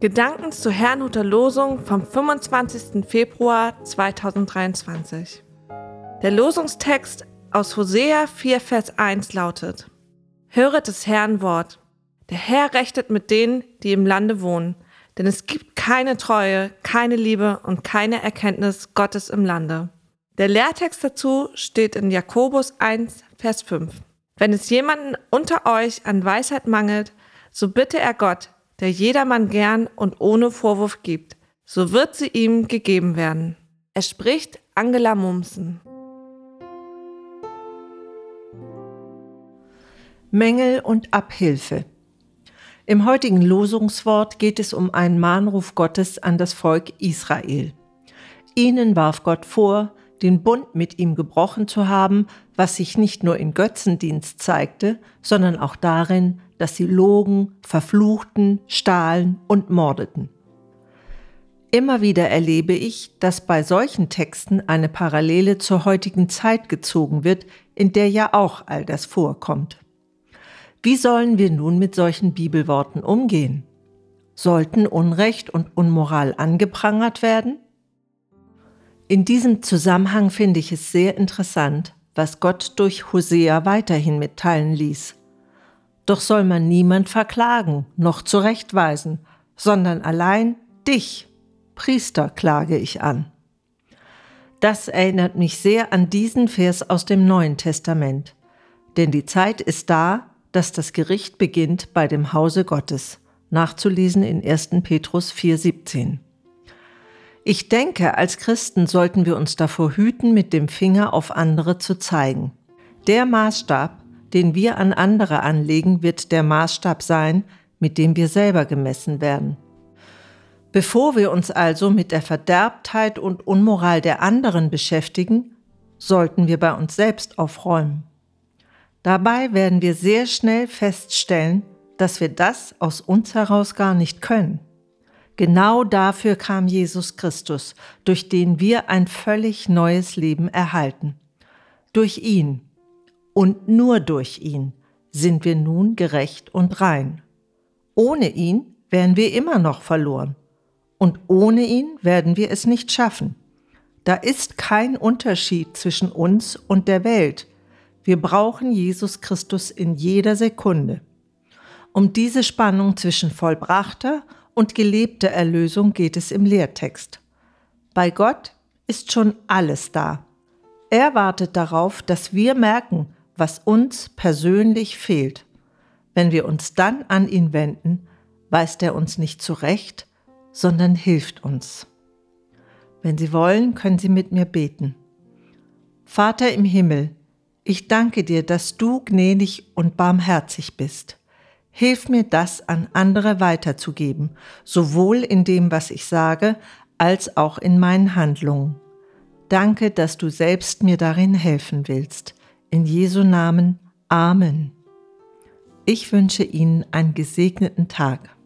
Gedanken zur Herrnhuter Losung vom 25. Februar 2023. Der Losungstext aus Hosea 4, Vers 1 lautet: Höret des Herrn Wort. Der Herr rechtet mit denen, die im Lande wohnen, denn es gibt keine Treue, keine Liebe und keine Erkenntnis Gottes im Lande. Der Lehrtext dazu steht in Jakobus 1, Vers 5. Wenn es jemanden unter euch an Weisheit mangelt, so bitte er Gott, der jedermann gern und ohne Vorwurf gibt, so wird sie ihm gegeben werden. Es spricht Angela Mumsen. Mängel und Abhilfe. Im heutigen Losungswort geht es um einen Mahnruf Gottes an das Volk Israel. Ihnen warf Gott vor, den Bund mit ihm gebrochen zu haben, was sich nicht nur in Götzendienst zeigte, sondern auch darin, dass sie logen, verfluchten, stahlen und mordeten. Immer wieder erlebe ich, dass bei solchen Texten eine Parallele zur heutigen Zeit gezogen wird, in der ja auch all das vorkommt. Wie sollen wir nun mit solchen Bibelworten umgehen? Sollten Unrecht und Unmoral angeprangert werden? In diesem Zusammenhang finde ich es sehr interessant, was Gott durch Hosea weiterhin mitteilen ließ. Doch soll man niemand verklagen, noch zurechtweisen, sondern allein dich, Priester, klage ich an. Das erinnert mich sehr an diesen Vers aus dem Neuen Testament. Denn die Zeit ist da, dass das Gericht beginnt bei dem Hause Gottes. Nachzulesen in 1. Petrus 4,17. Ich denke, als Christen sollten wir uns davor hüten, mit dem Finger auf andere zu zeigen. Der Maßstab, den wir an andere anlegen, wird der Maßstab sein, mit dem wir selber gemessen werden. Bevor wir uns also mit der Verderbtheit und Unmoral der anderen beschäftigen, sollten wir bei uns selbst aufräumen. Dabei werden wir sehr schnell feststellen, dass wir das aus uns heraus gar nicht können. Genau dafür kam Jesus Christus, durch den wir ein völlig neues Leben erhalten. Durch ihn und nur durch ihn sind wir nun gerecht und rein. Ohne ihn wären wir immer noch verloren. Und ohne ihn werden wir es nicht schaffen. Da ist kein Unterschied zwischen uns und der Welt. Wir brauchen Jesus Christus in jeder Sekunde. Um diese Spannung zwischen vollbrachter und gelebte Erlösung geht es im Lehrtext. Bei Gott ist schon alles da. Er wartet darauf, dass wir merken, was uns persönlich fehlt. Wenn wir uns dann an ihn wenden, weist er uns nicht zurecht, sondern hilft uns. Wenn Sie wollen, können Sie mit mir beten. Vater im Himmel, ich danke dir, dass du gnädig und barmherzig bist. Hilf mir das an andere weiterzugeben, sowohl in dem, was ich sage, als auch in meinen Handlungen. Danke, dass du selbst mir darin helfen willst. In Jesu Namen. Amen. Ich wünsche Ihnen einen gesegneten Tag.